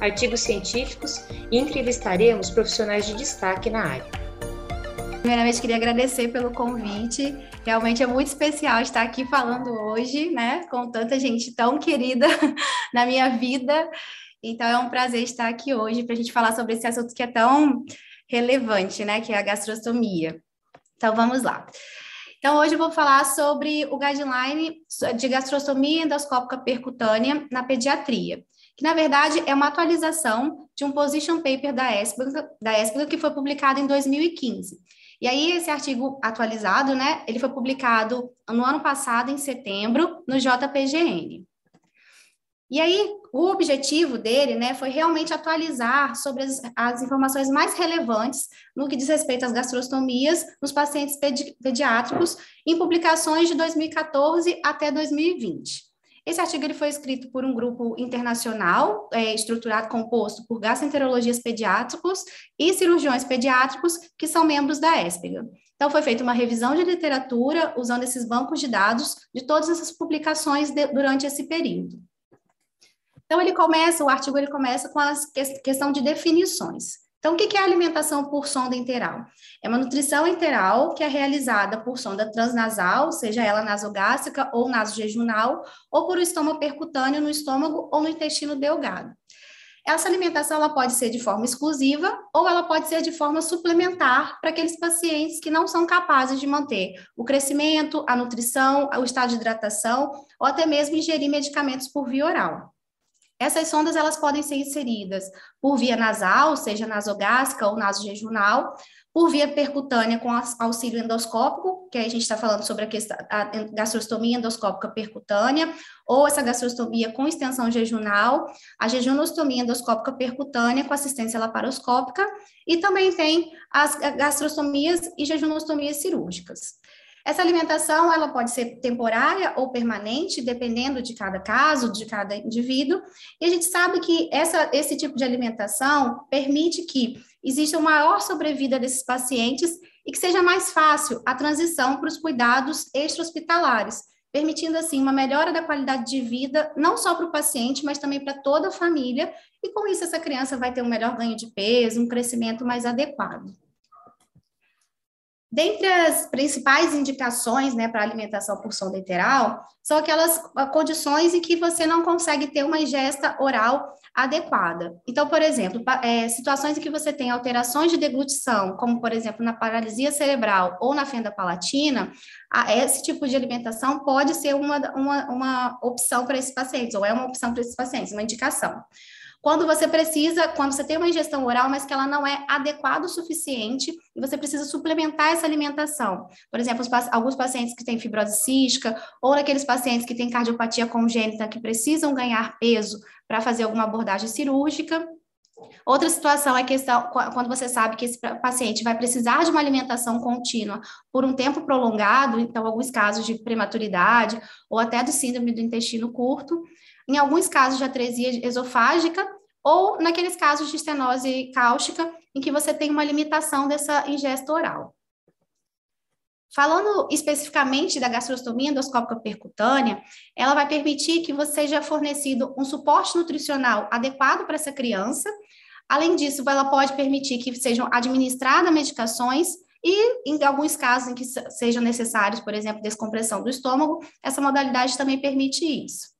artigos científicos e entrevistaremos profissionais de destaque na área. Primeiramente, queria agradecer pelo convite. Realmente é muito especial estar aqui falando hoje, né, com tanta gente tão querida na minha vida. Então, é um prazer estar aqui hoje para a gente falar sobre esse assunto que é tão relevante, né, que é a gastrostomia. Então, vamos lá. Então, hoje eu vou falar sobre o guideline de gastrostomia endoscópica percutânea na pediatria, que na verdade é uma atualização de um position paper da ESPGA, da ESPGA que foi publicado em 2015. E aí, esse artigo atualizado, né, ele foi publicado no ano passado, em setembro, no JPGN. E aí, o objetivo dele, né, foi realmente atualizar sobre as, as, informações mais relevantes no que diz respeito às gastrostomias nos pacientes pedi pediátricos em publicações de 2014 até 2020. Esse artigo ele foi escrito por um grupo internacional, é, estruturado, composto por gastroenterologias pediátricos e cirurgiões pediátricos, que são membros da ESPEGA. Então, foi feita uma revisão de literatura usando esses bancos de dados de todas essas publicações de, durante esse período. Então, ele começa, o artigo ele começa com a questão de definições. Então, o que é alimentação por sonda enteral? É uma nutrição enteral que é realizada por sonda transnasal, seja ela nasogástrica ou nasojejunal, ou por estômago percutâneo no estômago ou no intestino delgado. Essa alimentação ela pode ser de forma exclusiva ou ela pode ser de forma suplementar para aqueles pacientes que não são capazes de manter o crescimento, a nutrição, o estado de hidratação ou até mesmo ingerir medicamentos por via oral. Essas sondas elas podem ser inseridas por via nasal, seja nasogástrica ou nasojejunal, por via percutânea com auxílio endoscópico, que a gente está falando sobre a, questão, a gastrostomia endoscópica percutânea, ou essa gastrostomia com extensão jejunal, a jejunostomia endoscópica percutânea com assistência laparoscópica, e também tem as gastrostomias e jejunostomias cirúrgicas. Essa alimentação ela pode ser temporária ou permanente, dependendo de cada caso, de cada indivíduo. E a gente sabe que essa, esse tipo de alimentação permite que exista uma maior sobrevida desses pacientes e que seja mais fácil a transição para os cuidados extra-hospitalares, permitindo assim uma melhora da qualidade de vida, não só para o paciente, mas também para toda a família, e com isso essa criança vai ter um melhor ganho de peso, um crescimento mais adequado. Dentre as principais indicações né, para alimentação por sonda enteral, são aquelas ah, condições em que você não consegue ter uma ingesta oral adequada. Então, por exemplo, é, situações em que você tem alterações de deglutição, como, por exemplo, na paralisia cerebral ou na fenda palatina, a, esse tipo de alimentação pode ser uma, uma, uma opção para esses pacientes, ou é uma opção para esses pacientes, uma indicação. Quando você precisa, quando você tem uma ingestão oral, mas que ela não é adequada o suficiente, e você precisa suplementar essa alimentação. Por exemplo, os, alguns pacientes que têm fibrose cística, ou aqueles pacientes que têm cardiopatia congênita, que precisam ganhar peso para fazer alguma abordagem cirúrgica. Outra situação é questão, quando você sabe que esse paciente vai precisar de uma alimentação contínua por um tempo prolongado, então, alguns casos de prematuridade ou até do síndrome do intestino curto, em alguns casos de atresia esofágica ou naqueles casos de estenose cáustica, em que você tem uma limitação dessa ingesta oral. Falando especificamente da gastrostomia endoscópica percutânea, ela vai permitir que você seja fornecido um suporte nutricional adequado para essa criança. Além disso, ela pode permitir que sejam administradas medicações e, em alguns casos em que sejam necessários, por exemplo, descompressão do estômago, essa modalidade também permite isso.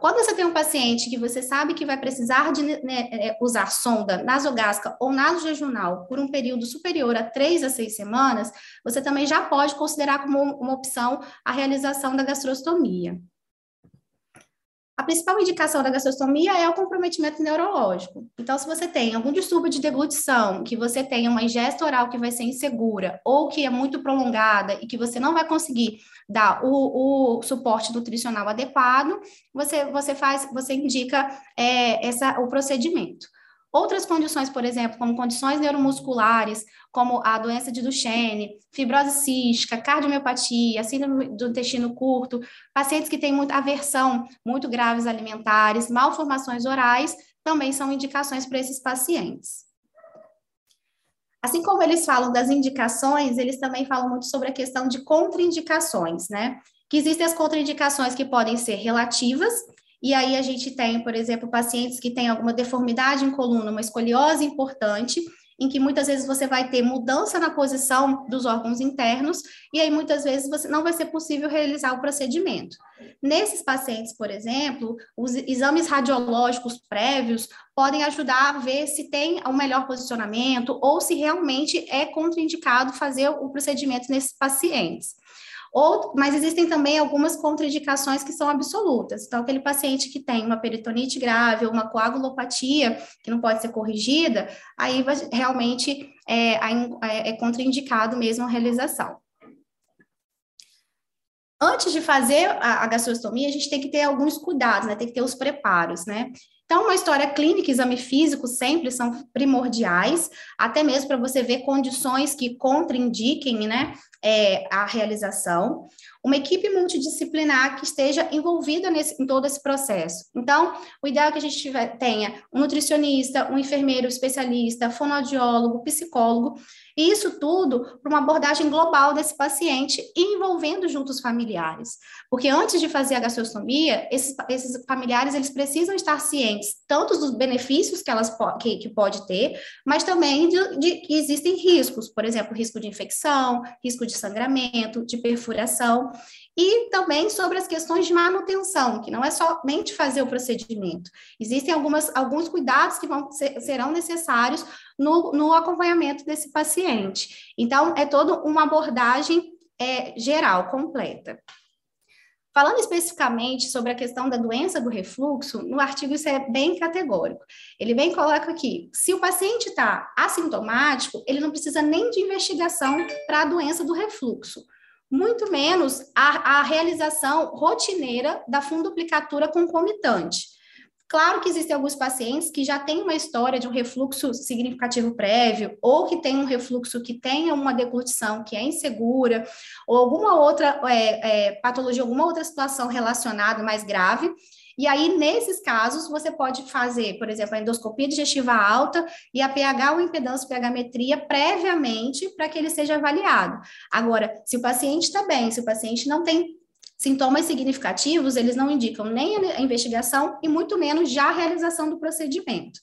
Quando você tem um paciente que você sabe que vai precisar de né, é, usar sonda nasogástrica ou nasojejunal por um período superior a três a seis semanas, você também já pode considerar como uma opção a realização da gastrostomia. A principal indicação da gastrostomia é o comprometimento neurológico. Então, se você tem algum distúrbio de deglutição, que você tem uma ingesta oral que vai ser insegura ou que é muito prolongada e que você não vai conseguir dar o, o suporte nutricional adequado, você, você faz, você indica é, essa, o procedimento. Outras condições, por exemplo, como condições neuromusculares, como a doença de Duchenne, fibrose cística, cardiomiopatia, síndrome do intestino curto, pacientes que têm muita aversão, muito graves alimentares, malformações orais, também são indicações para esses pacientes. Assim como eles falam das indicações, eles também falam muito sobre a questão de contraindicações, né? Que existem as contraindicações que podem ser relativas, e aí a gente tem, por exemplo, pacientes que têm alguma deformidade em coluna, uma escoliose importante, em que muitas vezes você vai ter mudança na posição dos órgãos internos, e aí muitas vezes você não vai ser possível realizar o procedimento. Nesses pacientes, por exemplo, os exames radiológicos prévios podem ajudar a ver se tem o um melhor posicionamento ou se realmente é contraindicado fazer o procedimento nesses pacientes. Ou, mas existem também algumas contraindicações que são absolutas. Então, aquele paciente que tem uma peritonite grave ou uma coagulopatia que não pode ser corrigida, aí realmente é, é, é contraindicado mesmo a realização. Antes de fazer a, a gastrostomia, a gente tem que ter alguns cuidados, né? Tem que ter os preparos, né? Então, uma história clínica, exame físico sempre são primordiais, até mesmo para você ver condições que contraindiquem né, é, a realização. Uma equipe multidisciplinar que esteja envolvida nesse, em todo esse processo. Então, o ideal é que a gente tiver, tenha um nutricionista, um enfermeiro especialista, fonoaudiólogo, psicólogo, e isso tudo para uma abordagem global desse paciente envolvendo juntos os familiares. Porque antes de fazer a gastrostomia, esses, esses familiares eles precisam estar cientes tanto dos benefícios que elas que, que pode ter, mas também de, de que existem riscos, por exemplo, risco de infecção, risco de sangramento, de perfuração e também sobre as questões de manutenção, que não é somente fazer o procedimento. Existem algumas, alguns cuidados que vão ser, serão necessários no, no acompanhamento desse paciente. Então, é toda uma abordagem é, geral, completa. Falando especificamente sobre a questão da doença do refluxo, no artigo isso é bem categórico. Ele bem coloca aqui: se o paciente está assintomático, ele não precisa nem de investigação para a doença do refluxo muito menos a, a realização rotineira da funduplicatura concomitante. Claro que existem alguns pacientes que já têm uma história de um refluxo significativo prévio, ou que tem um refluxo que tenha uma deglutição que é insegura, ou alguma outra é, é, patologia, alguma outra situação relacionada mais grave, e aí, nesses casos, você pode fazer, por exemplo, a endoscopia digestiva alta e a pH ou impedância pH-metria previamente para que ele seja avaliado. Agora, se o paciente está bem, se o paciente não tem sintomas significativos, eles não indicam nem a investigação e muito menos já a realização do procedimento.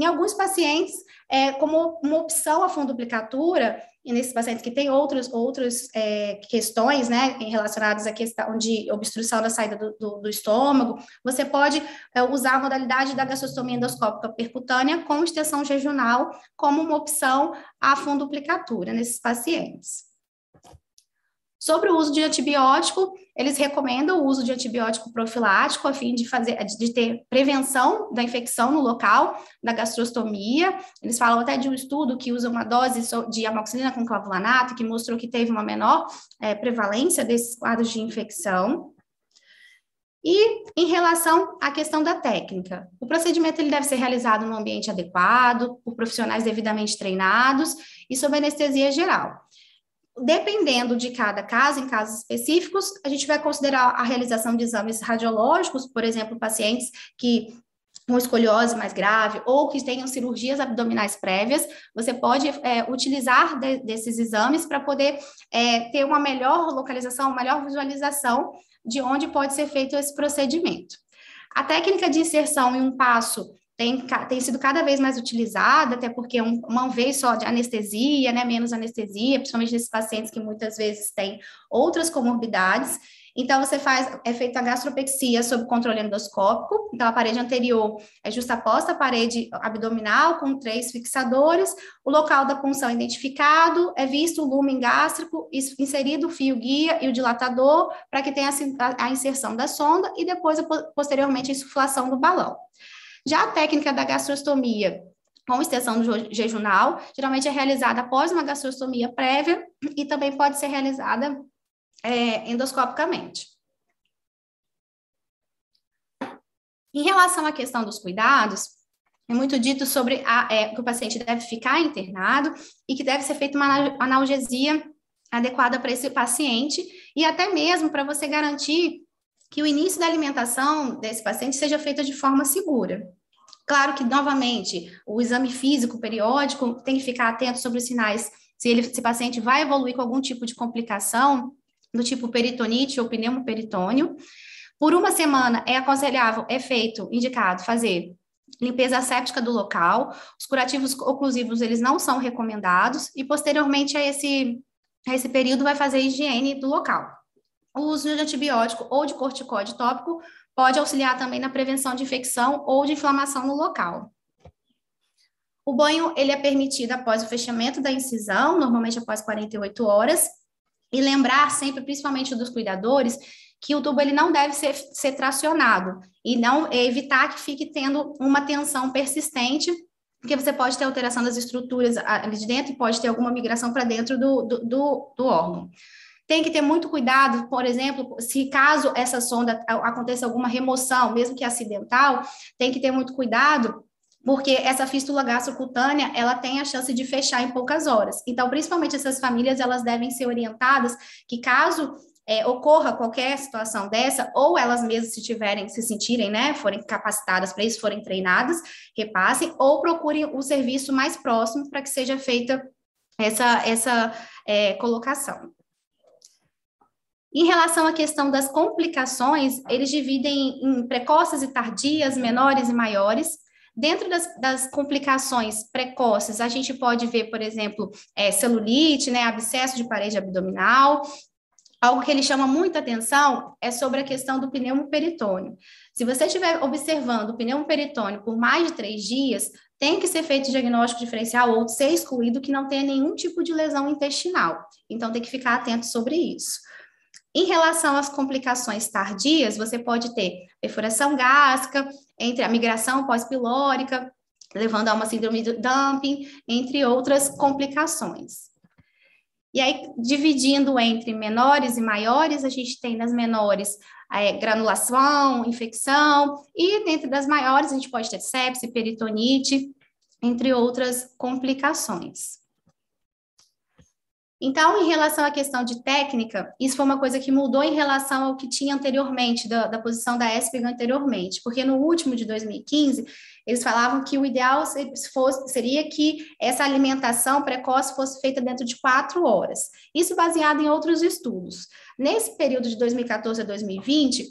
Em alguns pacientes, é, como uma opção a funduplicatura, e nesses pacientes que têm outros, outras é, questões, né, relacionadas à questão de obstrução da saída do, do, do estômago, você pode é, usar a modalidade da gastrostomia endoscópica percutânea com extensão regional como uma opção à funduplicatura nesses pacientes. Sobre o uso de antibiótico, eles recomendam o uso de antibiótico profilático a fim de fazer de ter prevenção da infecção no local da gastrostomia. Eles falam até de um estudo que usa uma dose de amoxicilina com clavulanato que mostrou que teve uma menor é, prevalência desses quadros de infecção. E em relação à questão da técnica, o procedimento ele deve ser realizado no ambiente adequado, por profissionais devidamente treinados e sob anestesia geral dependendo de cada caso, em casos específicos, a gente vai considerar a realização de exames radiológicos, por exemplo, pacientes que com escoliose mais grave ou que tenham cirurgias abdominais prévias, você pode é, utilizar de, desses exames para poder é, ter uma melhor localização, uma melhor visualização de onde pode ser feito esse procedimento. A técnica de inserção em um passo tem, tem sido cada vez mais utilizada, até porque um, uma vez só de anestesia, né, menos anestesia, principalmente nesses pacientes que muitas vezes têm outras comorbidades. Então, você faz, é feita a gastropexia sob controle endoscópico. Então, a parede anterior é justaposta à parede abdominal com três fixadores. O local da punção é identificado, é visto o lumen gástrico, inserido o fio guia e o dilatador para que tenha a, a inserção da sonda e depois, posteriormente, a insuflação do balão. Já a técnica da gastrostomia com extensão jejunal, geralmente é realizada após uma gastrostomia prévia e também pode ser realizada é, endoscopicamente. Em relação à questão dos cuidados, é muito dito sobre a, é, que o paciente deve ficar internado e que deve ser feita uma analgesia adequada para esse paciente e até mesmo para você garantir que o início da alimentação desse paciente seja feita de forma segura. Claro que, novamente, o exame físico periódico tem que ficar atento sobre os sinais, se, ele, se o paciente vai evoluir com algum tipo de complicação, do tipo peritonite ou pneumoperitônio. Por uma semana é aconselhável, é feito, indicado, fazer limpeza séptica do local. Os curativos oclusivos, eles não são recomendados. E, posteriormente a esse, a esse período, vai fazer higiene do local. O uso de antibiótico ou de corticóide tópico pode auxiliar também na prevenção de infecção ou de inflamação no local. O banho, ele é permitido após o fechamento da incisão, normalmente após 48 horas, e lembrar sempre, principalmente dos cuidadores, que o tubo ele não deve ser, ser tracionado e não evitar que fique tendo uma tensão persistente, porque você pode ter alteração das estruturas ali de dentro e pode ter alguma migração para dentro do, do, do, do órgão. Tem que ter muito cuidado, por exemplo, se caso essa sonda aconteça alguma remoção, mesmo que acidental, tem que ter muito cuidado porque essa fístula gastrocutânea, ela tem a chance de fechar em poucas horas. Então, principalmente essas famílias, elas devem ser orientadas que caso é, ocorra qualquer situação dessa, ou elas mesmas se tiverem, se sentirem, né, forem capacitadas para isso, forem treinadas, repassem, ou procurem o serviço mais próximo para que seja feita essa, essa é, colocação. Em relação à questão das complicações, eles dividem em precoces e tardias, menores e maiores. Dentro das, das, complicações precoces, a gente pode ver, por exemplo, é, celulite, né, abscesso de parede abdominal. Algo que ele chama muita atenção é sobre a questão do pneumoperitônio. Se você estiver observando o pneumoperitônio por mais de três dias, tem que ser feito diagnóstico diferencial ou ser excluído que não tenha nenhum tipo de lesão intestinal. Então, tem que ficar atento sobre isso. Em relação às complicações tardias, você pode ter perfuração gástrica, entre a migração pós-pilórica, levando a uma síndrome do dumping, entre outras complicações. E aí, dividindo entre menores e maiores, a gente tem nas menores é, granulação, infecção, e dentro das maiores a gente pode ter sepse, peritonite, entre outras complicações. Então, em relação à questão de técnica, isso foi uma coisa que mudou em relação ao que tinha anteriormente, da, da posição da ESPEG anteriormente, porque no último de 2015, eles falavam que o ideal fosse, seria que essa alimentação precoce fosse feita dentro de quatro horas. Isso baseado em outros estudos. Nesse período de 2014 a 2020,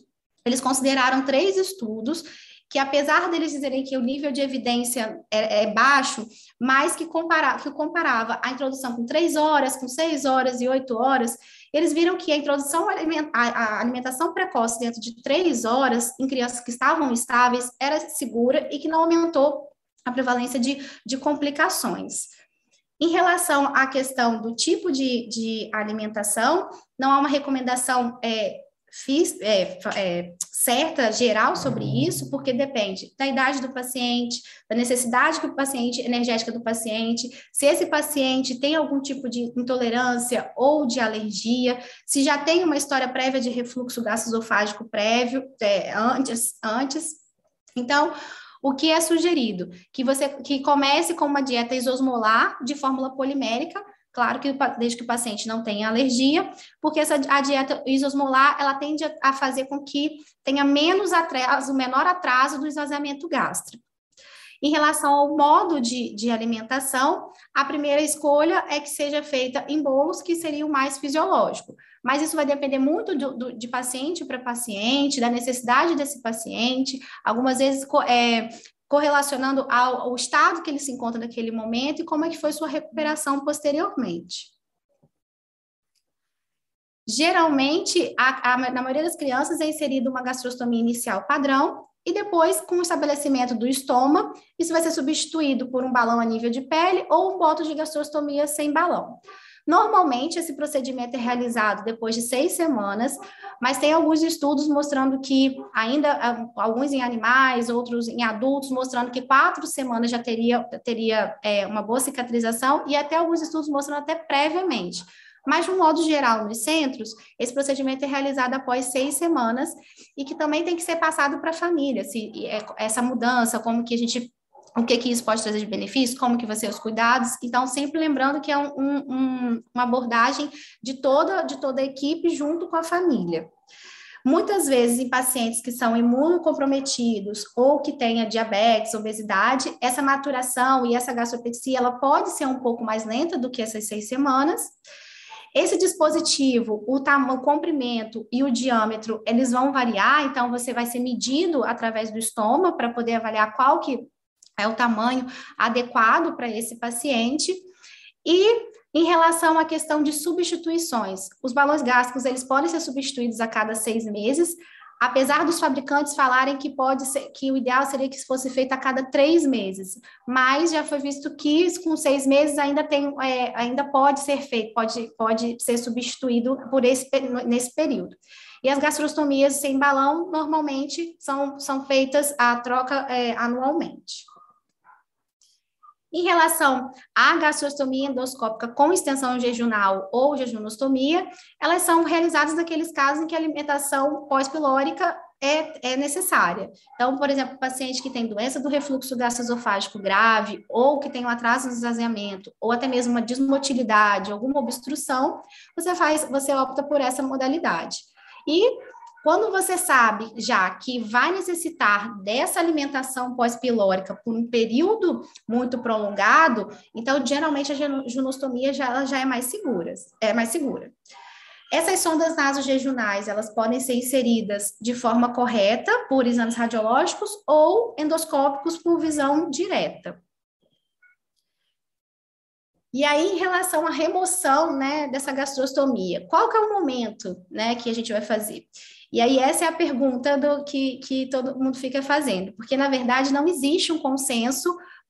eles consideraram três estudos que apesar deles dizerem que o nível de evidência é, é baixo, mas que, compara, que comparava a introdução com três horas, com seis horas e oito horas, eles viram que a introdução a alimentação precoce dentro de três horas em crianças que estavam estáveis era segura e que não aumentou a prevalência de, de complicações. Em relação à questão do tipo de, de alimentação, não há uma recomendação é, fiz, é, é, certa, geral sobre isso, porque depende da idade do paciente, da necessidade que o paciente, energética do paciente, se esse paciente tem algum tipo de intolerância ou de alergia, se já tem uma história prévia de refluxo gastroesofágico prévio, é, antes, antes. Então, o que é sugerido? Que você que comece com uma dieta isosmolar de fórmula polimérica, Claro que desde que o paciente não tenha alergia, porque essa, a dieta isosmolar, ela tende a fazer com que tenha menos atraso, menor atraso do esvaziamento gástrico. Em relação ao modo de, de alimentação, a primeira escolha é que seja feita em bolos, que seria o mais fisiológico. Mas isso vai depender muito do, do, de paciente para paciente, da necessidade desse paciente. Algumas vezes é, correlacionando ao, ao, estado que ele se encontra naquele momento e como é que foi sua recuperação posteriormente. Geralmente, a, a, na maioria das crianças, é inserida uma gastrostomia inicial padrão, e depois, com o estabelecimento do estômago, isso vai ser substituído por um balão a nível de pele ou um boto de gastrostomia sem balão. Normalmente, esse procedimento é realizado depois de seis semanas, mas tem alguns estudos mostrando que, ainda ah, alguns em animais, outros em adultos, mostrando que quatro semanas já teria, teria é, uma boa cicatrização, e até alguns estudos mostrando até previamente. Mas, de um modo geral, nos centros, esse procedimento é realizado após seis semanas e que também tem que ser passado para a família, se é, essa mudança, como que a gente o que que isso pode trazer de benefício, como que vai ser os cuidados. Então, sempre lembrando que é um, um, uma abordagem de toda, de toda a equipe junto com a família. Muitas vezes, em pacientes que são imunocomprometidos ou que tenha diabetes, obesidade, essa maturação e essa gastropexia, ela pode ser um pouco mais lenta do que essas seis semanas. Esse dispositivo, o, o comprimento e o diâmetro, eles vão variar, então você vai ser medido através do estômago para poder avaliar qual que é o tamanho adequado para esse paciente. E em relação à questão de substituições, os balões gástricos eles podem ser substituídos a cada seis meses, apesar dos fabricantes falarem que pode ser que o ideal seria que isso fosse feito a cada três meses, mas já foi visto que com seis meses ainda tem é, ainda pode ser feito, pode, pode ser substituído por esse nesse período. E as gastrostomias sem balão normalmente são, são feitas a troca é, anualmente. Em relação à gastrostomia endoscópica com extensão jejunal ou jejunostomia, elas são realizadas naqueles casos em que a alimentação pós-pilórica é, é, necessária. Então, por exemplo, paciente que tem doença do refluxo gastroesofágico grave, ou que tem um atraso no esvaziamento, ou até mesmo uma desmotilidade, alguma obstrução, você faz, você opta por essa modalidade. E quando você sabe já que vai necessitar dessa alimentação pós-pilórica por um período muito prolongado, então geralmente a ginostomia já, já é mais segura, é mais segura. Essas sondas nasojejuais, elas podem ser inseridas de forma correta por exames radiológicos ou endoscópicos por visão direta. E aí, em relação à remoção né, dessa gastrostomia, qual que é o momento né, que a gente vai fazer? E aí, essa é a pergunta do que, que todo mundo fica fazendo, porque, na verdade, não existe um consenso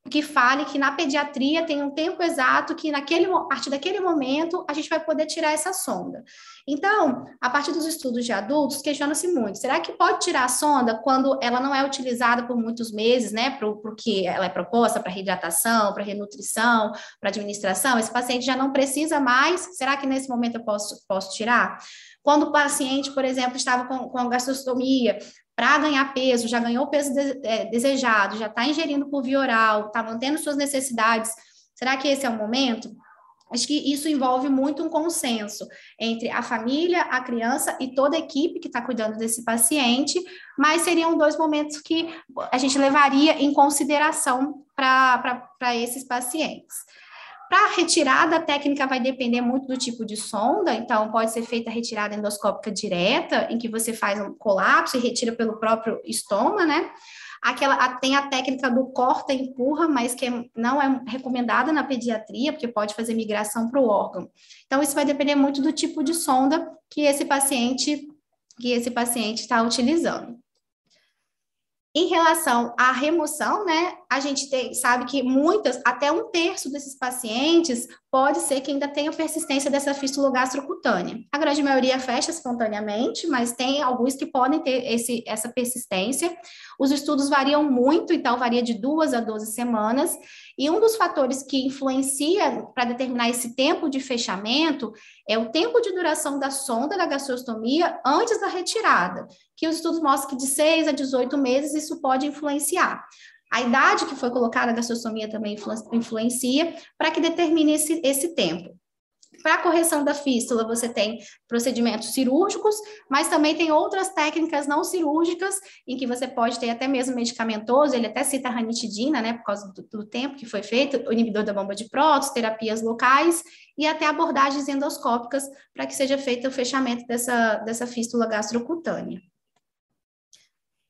que fale que na pediatria tem um tempo exato que naquele a partir daquele momento a gente vai poder tirar essa sonda. Então, a partir dos estudos de adultos, questiona-se muito: será que pode tirar a sonda quando ela não é utilizada por muitos meses, né? Porque ela é proposta para reidratação, para renutrição, para administração? Esse paciente já não precisa mais. Será que nesse momento eu posso, posso tirar? Quando o paciente, por exemplo, estava com, com gastrostomia, para ganhar peso, já ganhou o peso de, é, desejado, já está ingerindo por via oral, está mantendo suas necessidades, será que esse é o momento? Acho que isso envolve muito um consenso entre a família, a criança e toda a equipe que está cuidando desse paciente, mas seriam dois momentos que a gente levaria em consideração para esses pacientes. Para a retirada, a técnica vai depender muito do tipo de sonda, então pode ser feita a retirada endoscópica direta, em que você faz um colapso e retira pelo próprio estômago, né? Aquela, tem a técnica do corta empurra, mas que não é recomendada na pediatria, porque pode fazer migração para o órgão. Então, isso vai depender muito do tipo de sonda que esse paciente que esse paciente está utilizando. Em relação à remoção, né, a gente tem, sabe que muitas, até um terço desses pacientes pode ser que ainda tenha persistência dessa fístula gastrocutânea. A grande maioria fecha espontaneamente, mas tem alguns que podem ter esse, essa persistência. Os estudos variam muito, então varia de duas a 12 semanas, e um dos fatores que influencia para determinar esse tempo de fechamento é o tempo de duração da sonda da gastrostomia antes da retirada, que os estudos mostram que de 6 a 18 meses isso pode influenciar. A idade que foi colocada, a gastrostomia também influencia, para que determine esse, esse tempo. Para correção da fístula, você tem procedimentos cirúrgicos, mas também tem outras técnicas não cirúrgicas, em que você pode ter até mesmo medicamentoso, ele até cita a ranitidina, né, por causa do, do tempo que foi feito, o inibidor da bomba de prótons, terapias locais, e até abordagens endoscópicas, para que seja feito o fechamento dessa, dessa fístula gastrocutânea.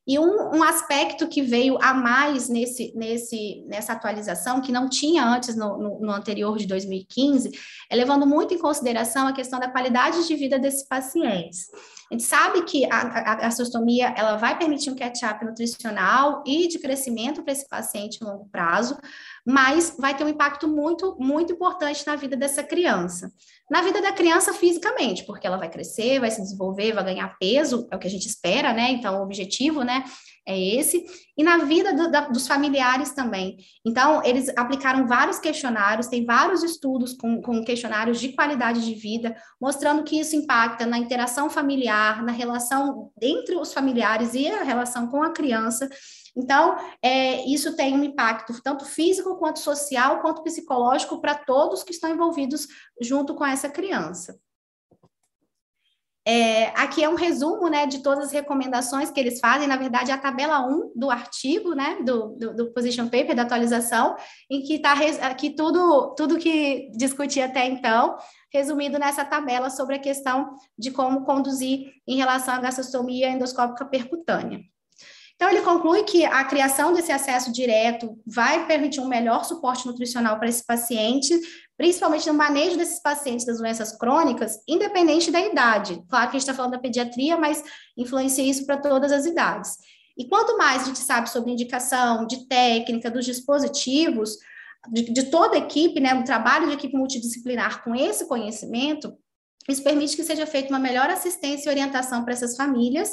E um, um, aspecto que veio a mais nesse, nesse, nessa atualização, que não tinha antes no, no, no, anterior de 2015, é levando muito em consideração a questão da qualidade de vida desses pacientes. A gente sabe que a, a, a gastrostomia ela vai permitir um catch-up nutricional e de crescimento para esse paciente a longo prazo, mas vai ter um impacto muito, muito importante na vida dessa criança. Na vida da criança fisicamente, porque ela vai crescer, vai se desenvolver, vai ganhar peso, é o que a gente espera, né? Então, o objetivo, né, é esse. E na vida do, da, dos familiares também. Então, eles aplicaram vários questionários, tem vários estudos com, com questionários de qualidade de vida, mostrando que isso impacta na interação familiar, na relação entre os familiares e a relação com a criança. Então, é, isso tem um impacto tanto físico quanto social, quanto psicológico para todos que estão envolvidos junto com essa criança. É, aqui é um resumo né, de todas as recomendações que eles fazem, na verdade, é a tabela 1 do artigo, né, do, do, do Position Paper, da atualização, em que está aqui tudo, tudo que discuti até então, resumido nessa tabela sobre a questão de como conduzir em relação à gastrostomia endoscópica percutânea. Então, ele conclui que a criação desse acesso direto vai permitir um melhor suporte nutricional para esse paciente, principalmente no manejo desses pacientes das doenças crônicas, independente da idade. Claro que a gente está falando da pediatria, mas influencia isso para todas as idades. E quanto mais a gente sabe sobre indicação, de técnica, dos dispositivos, de, de toda a equipe, né, o trabalho de equipe multidisciplinar com esse conhecimento, isso permite que seja feita uma melhor assistência e orientação para essas famílias,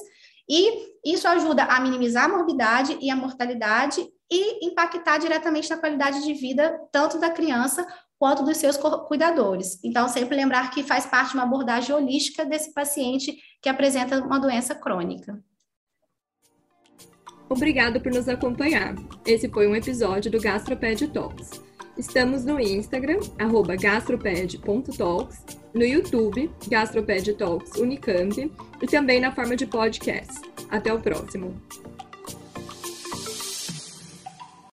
e isso ajuda a minimizar a morbidade e a mortalidade e impactar diretamente na qualidade de vida tanto da criança quanto dos seus cuidadores. Então, sempre lembrar que faz parte de uma abordagem holística desse paciente que apresenta uma doença crônica. Obrigada por nos acompanhar. Esse foi um episódio do Gastroped Talks. Estamos no Instagram, gastroped.talks, no YouTube, Gastroped Talks Unicamp, e também na forma de podcast. Até o próximo!